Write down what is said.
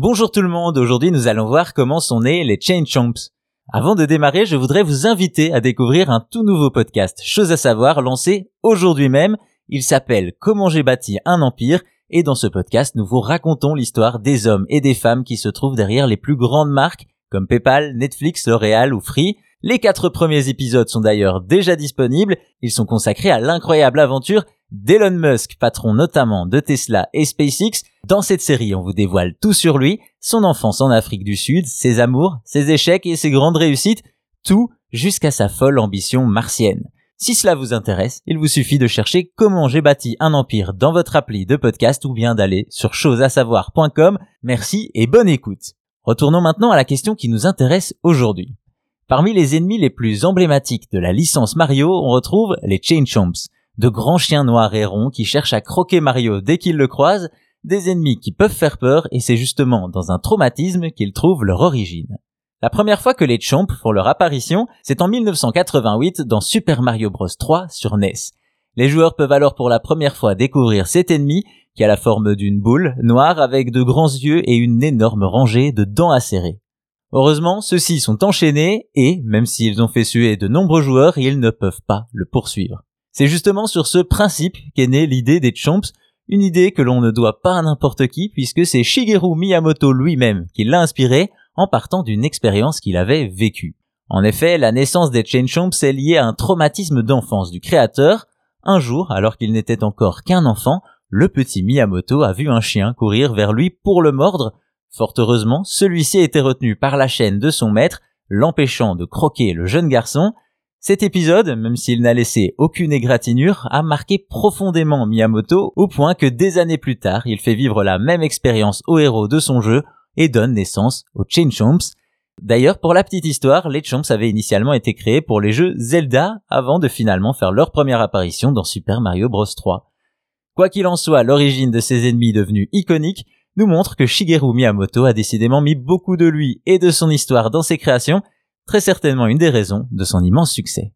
Bonjour tout le monde, aujourd'hui nous allons voir comment sont nés les Chain Chomps. Avant de démarrer, je voudrais vous inviter à découvrir un tout nouveau podcast, chose à savoir, lancé aujourd'hui même. Il s'appelle Comment j'ai bâti un empire et dans ce podcast nous vous racontons l'histoire des hommes et des femmes qui se trouvent derrière les plus grandes marques comme PayPal, Netflix, L'Oréal ou Free. Les quatre premiers épisodes sont d'ailleurs déjà disponibles. Ils sont consacrés à l'incroyable aventure d'Elon Musk, patron notamment de Tesla et SpaceX. Dans cette série, on vous dévoile tout sur lui, son enfance en Afrique du Sud, ses amours, ses échecs et ses grandes réussites, tout jusqu'à sa folle ambition martienne. Si cela vous intéresse, il vous suffit de chercher comment j'ai bâti un empire dans votre appli de podcast ou bien d'aller sur chosesasavoir.com. Merci et bonne écoute. Retournons maintenant à la question qui nous intéresse aujourd'hui. Parmi les ennemis les plus emblématiques de la licence Mario, on retrouve les Chain Chomps, de grands chiens noirs et ronds qui cherchent à croquer Mario dès qu'ils le croisent, des ennemis qui peuvent faire peur et c'est justement dans un traumatisme qu'ils trouvent leur origine. La première fois que les Chomps font leur apparition, c'est en 1988 dans Super Mario Bros 3 sur NES. Les joueurs peuvent alors pour la première fois découvrir cet ennemi qui a la forme d'une boule noire avec de grands yeux et une énorme rangée de dents acérées. Heureusement, ceux-ci sont enchaînés et, même s'ils ont fait suer de nombreux joueurs, ils ne peuvent pas le poursuivre. C'est justement sur ce principe qu'est née l'idée des Chomps, une idée que l'on ne doit pas à n'importe qui puisque c'est Shigeru Miyamoto lui-même qui l'a inspiré en partant d'une expérience qu'il avait vécue. En effet, la naissance des Chain Chomps est liée à un traumatisme d'enfance du créateur. Un jour, alors qu'il n'était encore qu'un enfant, le petit Miyamoto a vu un chien courir vers lui pour le mordre. Fort heureusement, celui-ci a été retenu par la chaîne de son maître, l'empêchant de croquer le jeune garçon, cet épisode, même s'il n'a laissé aucune égratignure, a marqué profondément Miyamoto au point que des années plus tard, il fait vivre la même expérience au héros de son jeu et donne naissance aux Chain Chomps. D'ailleurs, pour la petite histoire, les Chomps avaient initialement été créés pour les jeux Zelda avant de finalement faire leur première apparition dans Super Mario Bros 3. Quoi qu'il en soit, l'origine de ces ennemis devenus iconiques nous montre que Shigeru Miyamoto a décidément mis beaucoup de lui et de son histoire dans ses créations très certainement une des raisons de son immense succès.